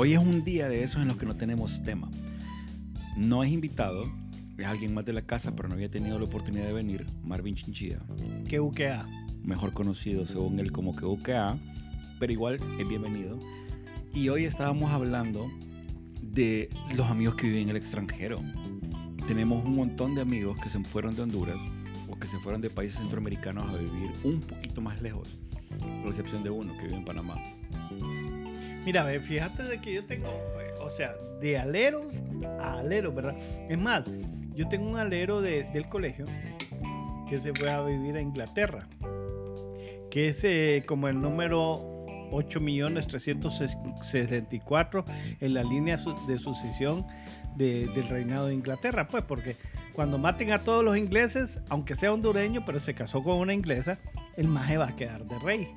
Hoy es un día de esos en los que no tenemos tema. No es invitado, es alguien más de la casa, pero no había tenido la oportunidad de venir, Marvin Chinchilla, Que UKA. mejor conocido según él como que UKA, pero igual es bienvenido. Y hoy estábamos hablando de los amigos que viven en el extranjero. Tenemos un montón de amigos que se fueron de Honduras o que se fueron de países centroamericanos a vivir un poquito más lejos, con excepción de uno que vive en Panamá. Mira, fíjate de que yo tengo, o sea, de aleros a aleros, ¿verdad? Es más, yo tengo un alero de- del colegio que se fue a vivir a Inglaterra, que es eh, como el número 8.364 en la línea de sucesión de- del reinado de Inglaterra, pues porque cuando maten a todos los ingleses, aunque sea hondureño, pero se casó con una inglesa, el maje va a quedar de rey.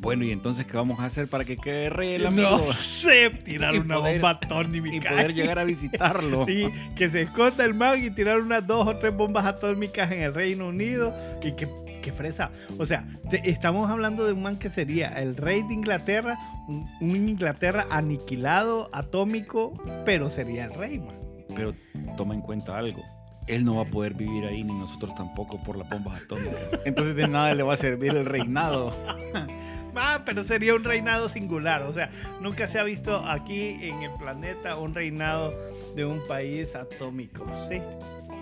Bueno, y entonces, ¿qué vamos a hacer para que quede rey el amigo? No sé, tirar Y una poder- bomba atómica. y poder llegar a visitarlo. Sí, que se esconda el man y tirar unas dos o tres bombas atómicas en el Reino Unido y que, que fresa. O sea, te- estamos hablando de un man que sería el rey de Inglaterra, un, un Inglaterra aniquilado, atómico, pero sería el rey, man. Pero toma en cuenta algo. Él no va a poder vivir ahí, ni nosotros tampoco, por las bombas atómicas. Entonces de nada le va a servir el reinado. Ah, pero sería un reinado singular. O sea, nunca se ha visto aquí en el planeta un reinado de un país atómico. Sí.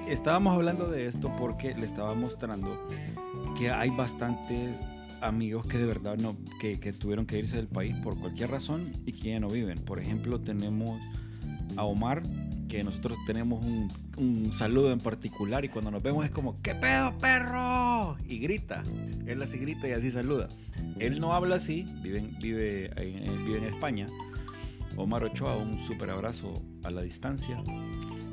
Estábamos hablando de esto porque le estaba mostrando que hay bastantes amigos que de verdad no, que, que tuvieron que irse del país por cualquier razón y que ya no viven. Por ejemplo, tenemos a Omar, que nosotros tenemos un, un saludo en particular y cuando nos vemos es como, ¿qué pedo, perro? Y grita. Él así grita y así saluda. Él no habla así, vive, vive, en, vive en España. Omar Ochoa, un súper abrazo a la distancia.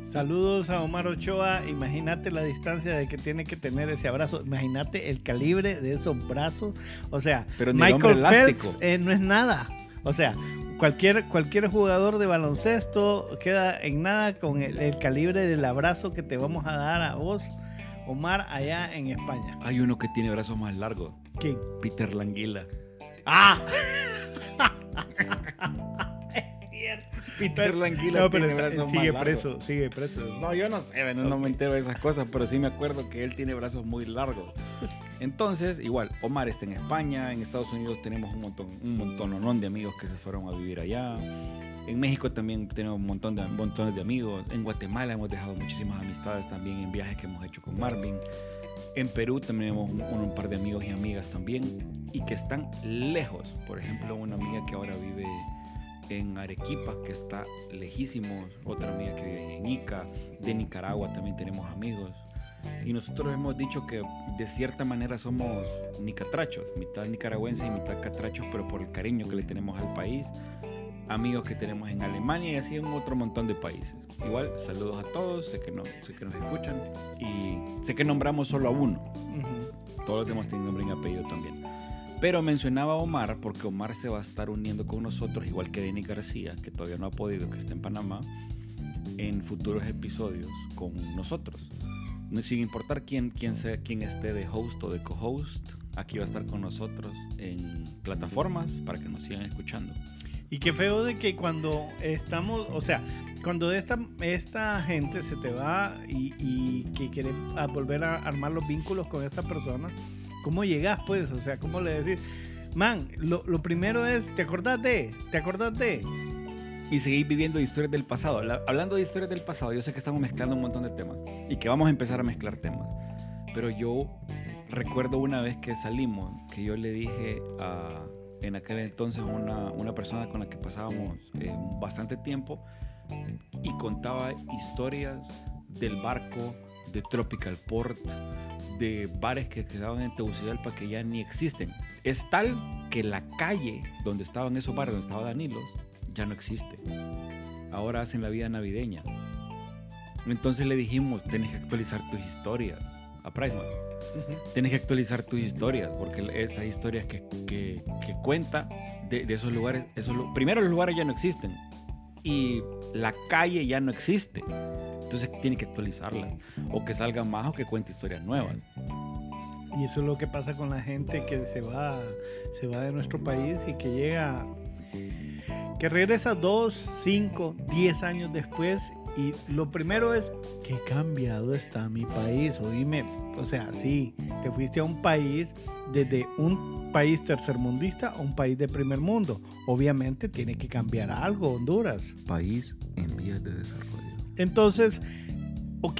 Saludos a Omar Ochoa. Imagínate la distancia de que tiene que tener ese abrazo. Imagínate el calibre de esos brazos. O sea, Pero Michael Phelps eh, no es nada. O sea, cualquier, cualquier jugador de baloncesto queda en nada con el, el calibre del abrazo que te vamos a dar a vos, Omar, allá en España. Hay uno que tiene brazos más largos, ¿Quién? Peter Languila. ¡Ah! es cierto. Peter Languila No, pero tiene brazos sigue más preso, sigue preso. No, yo no sé, bueno, no me entero de esas cosas, pero sí me acuerdo que él tiene brazos muy largos. Entonces, igual, Omar está en España, en Estados Unidos tenemos un montón, un montón de amigos que se fueron a vivir allá. En México también tenemos un montón de, montones de amigos. En Guatemala hemos dejado muchísimas amistades también en viajes que hemos hecho con Marvin. En Perú también tenemos un, un par de amigos y amigas también y que están lejos. Por ejemplo, una amiga que ahora vive en Arequipa, que está lejísimo, otra amiga que vive en Ica, de Nicaragua también tenemos amigos. Y nosotros hemos dicho que de cierta manera somos nicatrachos, mitad nicaragüenses y mitad catrachos, pero por el cariño que le tenemos al país, amigos que tenemos en Alemania y así en otro montón de países. Igual, saludos a todos, sé que, no, sé que nos escuchan y sé que nombramos solo a uno, Ujú. todos los demás tienen nombre y apellido también. Pero mencionaba a Omar porque Omar se va a estar uniendo con nosotros, igual que Denny García, que todavía no ha podido, que está en Panamá, en futuros episodios con nosotros. Sin importar quién, quién, sea, quién esté de host o de co-host, aquí va a estar con nosotros en plataformas para que nos sigan escuchando. Y qué feo de que cuando estamos, o sea, cuando esta, esta gente se te va y, y que quiere a volver a armar los vínculos con esta persona, ¿cómo llegas pues? O sea, ¿cómo le decís? Man, lo, lo primero es, ¿te acordás de? ¿Te acordás de? Y seguir viviendo historias del pasado. Habla- Hablando de historias del pasado, yo sé que estamos mezclando un montón de temas y que vamos a empezar a mezclar temas. Pero yo recuerdo una vez que salimos, que yo le dije a, en aquel entonces, una, una persona con la que pasábamos eh, bastante tiempo y contaba historias del barco, de Tropical Port, de bares que quedaban en Tegucigalpa que ya ni existen. Es tal que la calle donde estaban esos bares, donde estaba Danilos, ya no existe. Ahora hacen la vida navideña. Entonces le dijimos, tenés que actualizar tus historias a Priceman. Tienes que actualizar tus historias, porque esas historias que, que, que cuenta de, de, esos lugares, esos, primero los lugares ya no existen y la calle ya no existe. Entonces tiene que actualizarla, o que salga más o que cuente historias nuevas. Y eso es lo que pasa con la gente que se va, se va de nuestro país y que llega que regresa dos, cinco, diez años después y lo primero es, qué cambiado está mi país. Oíme, o sea, sí, te fuiste a un país desde un país tercermundista a un país de primer mundo. Obviamente tiene que cambiar algo Honduras. País en vías de desarrollo. Entonces, ok,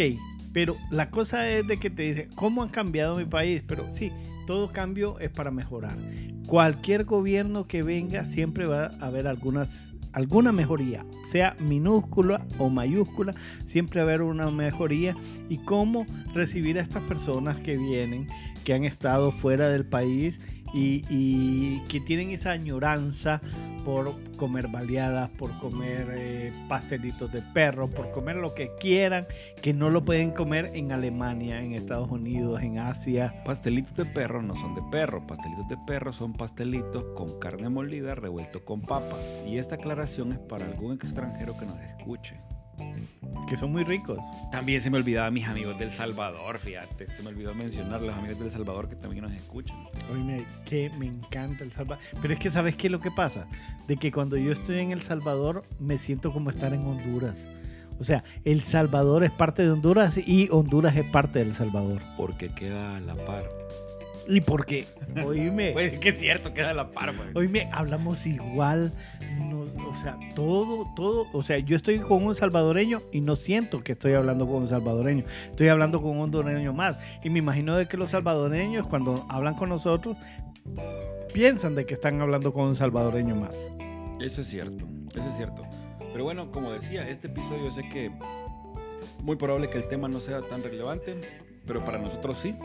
pero la cosa es de que te dice, ¿cómo han cambiado mi país? Pero sí, todo cambio es para mejorar. Cualquier gobierno que venga siempre va a haber algunas alguna mejoría, sea minúscula o mayúscula, siempre va a haber una mejoría y cómo recibir a estas personas que vienen, que han estado fuera del país y, que tienen esa añoranza por comer baleadas, por comer eh, pastelitos de perro, por comer lo que quieran, que no lo pueden comer en Alemania, en Estados Unidos, en Asia. Pastelitos de perro no son de perro, pastelitos de perro son pastelitos con carne molida revuelto con papa. Y esta aclaración es para algún extranjero que nos escuche que son muy ricos. También se me olvidaba mis amigos del Salvador, fíjate. Se me olvidó mencionar los amigos del Salvador que también nos escuchan. Oye, que me encanta El Salvador. Pero es que, ¿sabes qué es lo que pasa? De que cuando yo estoy en El Salvador, me siento como estar en Honduras. O sea, El Salvador es parte de Honduras y Honduras es parte del Salvador. Porque queda a la par. Y porque, oíme. pues que es cierto, queda la par, pues. Oíme, hablamos igual. o sea, todo, todo. O sea, yo estoy con un salvadoreño y no siento que estoy hablando con un salvadoreño. Estoy hablando con un hondureño más. Y me imagino de que los salvadoreños, cuando hablan con nosotros, piensan de que están hablando con un salvadoreño más. Eso es cierto, eso es cierto. Pero bueno, como decía, este episodio sé que muy probable que el tema no sea tan relevante, pero para nosotros sí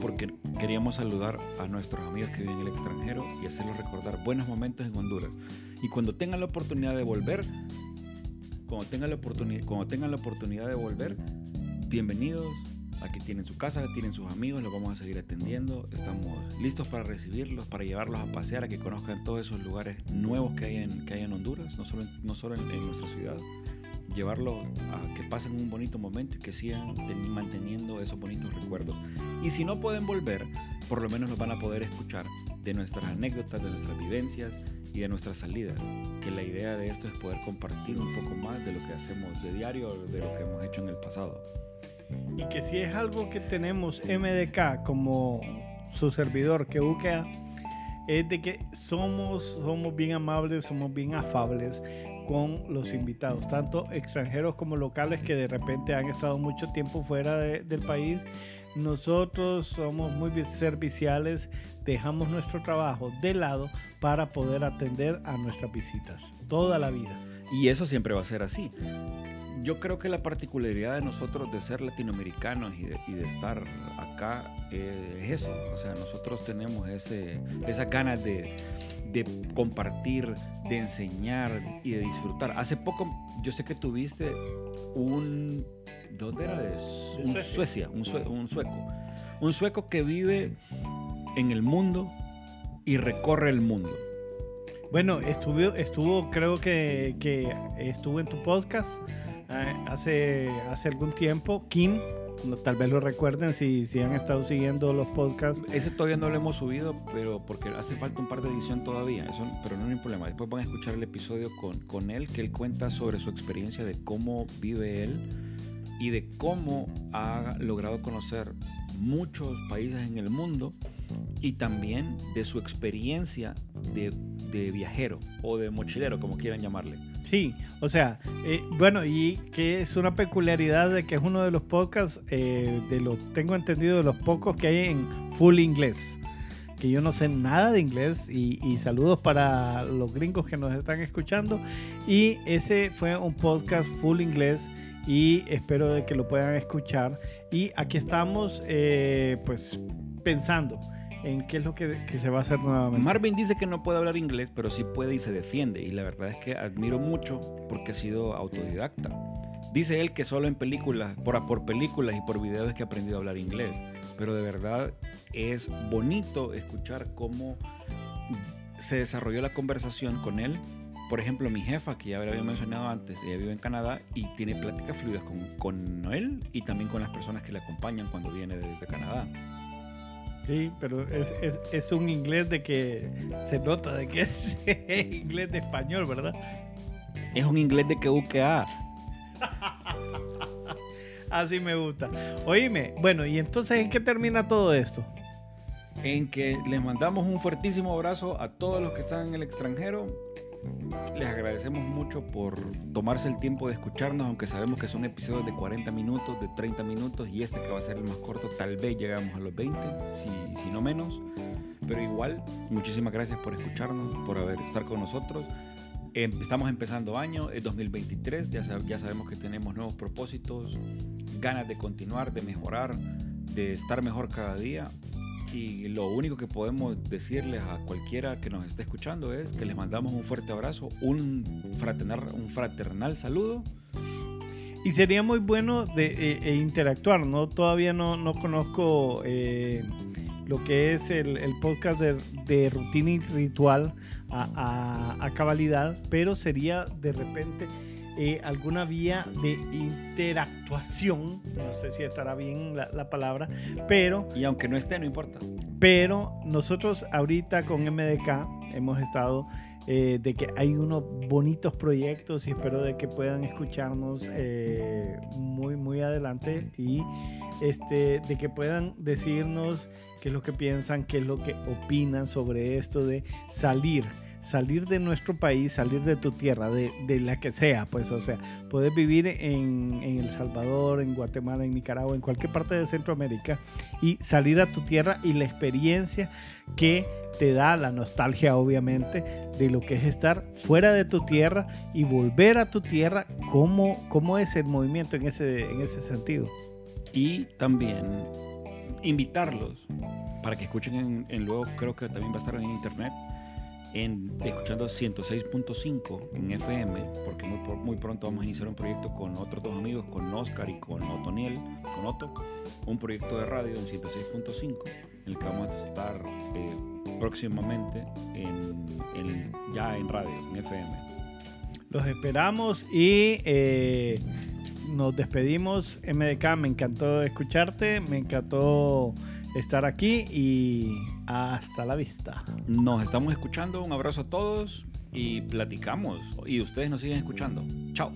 porque queríamos saludar a nuestros amigos que viven en el extranjero y hacerlos recordar buenos momentos en Honduras. Y cuando tengan la oportunidad de volver, cuando tengan la oportunidad, cuando tengan la oportunidad de volver, bienvenidos. Aquí tienen su casa, tienen sus amigos, los vamos a seguir atendiendo. Estamos listos para recibirlos, para llevarlos a pasear, a que conozcan todos esos lugares nuevos que hay en, que hay en Honduras, no solo, no solo en nuestra ciudad llevarlo a que pasen un bonito momento y que sigan manteniendo esos bonitos recuerdos. Y si no pueden volver, por lo menos nos van a poder escuchar de nuestras anécdotas, de nuestras vivencias y de nuestras salidas. Que la idea de esto es poder compartir un poco más de lo que hacemos de diario, de lo que hemos hecho en el pasado. Y que si es algo que tenemos MDK como su servidor, que UKA, es de que somos, somos bien amables, somos bien afables, con los invitados, tanto extranjeros como locales que de repente han estado mucho tiempo fuera del país. Nosotros somos muy serviciales, dejamos nuestro trabajo de lado para poder atender a nuestras visitas toda la vida. Y eso siempre va a ser así. Yo creo que la particularidad de nosotros de ser latinoamericanos y de, estar acá eh, es eso. O sea, nosotros tenemos ese, esas ganas de, de compartir, de enseñar y de disfrutar. Hace poco, yo sé que tuviste un... ¿Dónde era? De, un Suecia, un, un sueco. Un sueco que vive en el mundo y recorre el mundo. Bueno, estuvo, estuvo creo que, que estuvo en tu podcast eh, hace, hace algún tiempo, Kim, tal vez lo recuerden si, si han estado siguiendo los podcasts. Ese todavía no lo hemos subido, pero porque hace falta un par de edición todavía, eso, pero no hay problema. Después van a escuchar el episodio con, con él, que él cuenta sobre su experiencia de cómo vive él y de cómo ha logrado conocer muchos países en el mundo y también de su experiencia de, de viajero o de mochilero, como quieran llamarle. Sí, o sea, eh, bueno, y que es una peculiaridad de que es uno de los podcasts, eh, de lo tengo entendido, de los pocos que hay en full inglés. Que yo no sé nada de inglés y, saludos para los gringos que nos están escuchando. Y ese fue un podcast full inglés y espero de que lo puedan escuchar. Y aquí estamos, eh, pues, pensando en qué es lo que, se va a hacer nuevamente. Marvin dice que no puede hablar inglés, pero sí puede y se defiende. Y la verdad es que admiro mucho porque ha sido autodidacta. Dice él que solo en películas, por, por películas y por videos es que ha aprendido a hablar inglés. Pero de verdad es bonito escuchar cómo se desarrolló la conversación con él. Por ejemplo, mi jefa, que ya había mencionado antes, ella vive en Canadá y tiene pláticas fluidas con, con él y también con las personas que le acompañan cuando viene desde Canadá. Sí, pero es, es, es un inglés de que se nota de que es inglés de español, ¿verdad? Es un inglés de que UQA. Así me gusta. Oíme, bueno, y entonces ¿en qué termina todo esto? En que les mandamos un fuertísimo abrazo a todos los que están en el extranjero. Les agradecemos mucho por tomarse el tiempo de escucharnos, aunque sabemos que son episodios de 40 minutos, de 30 minutos, y este que va a ser el más corto, tal vez llegamos a los 20, si, no menos. Pero igual, muchísimas gracias por escucharnos, por haber estar con nosotros. Em, estamos empezando año, es 2023, ya, sab- ya sabemos que tenemos nuevos propósitos, ganas de continuar, de mejorar, de estar mejor cada día. Y lo único que podemos decirles a cualquiera que nos esté escuchando es que les mandamos un fuerte abrazo, un fraternal, un fraternal saludo. Y sería muy bueno de eh, eh, interactuar, ¿no? Todavía no, no conozco eh, lo que es el, el podcast de, rutina y ritual a- a cabalidad, pero sería de repente eh, alguna vía de interactuación, no sé si estará bien la, la palabra, pero Y aunque no esté, no importa. pero nosotros ahorita con MDK hemos estado eh, de que hay unos bonitos proyectos y espero de que puedan escucharnos eh, muy muy adelante y este de que puedan decirnos qué es lo que piensan, qué es lo que opinan sobre esto de salir salir de nuestro país, salir de tu tierra, de, de la que sea, pues, o sea, puedes vivir en, en El Salvador, en Guatemala, en Nicaragua, en cualquier parte de Centroamérica y salir a tu tierra y la experiencia que te da la nostalgia obviamente de lo que es estar fuera de tu tierra y volver a tu tierra, cómo, cómo es el movimiento en ese, en ese sentido. Y también invitarlos para que escuchen en, en luego, creo que también va a estar en internet, en, escuchando 106.5 en FM, porque muy, pro- muy pronto vamos a iniciar un proyecto con otros dos amigos, con Oscar y con Otoniel, con Otto, un proyecto de radio en 106.5, en el que vamos a estar eh, próximamente en, en- ya en radio, en FM. Los esperamos y eh, nos despedimos. MDK, me encantó escucharte, me encantó estar aquí y hasta la vista. Nos estamos escuchando, un abrazo a todos y platicamos. Y ustedes nos siguen escuchando. Chao.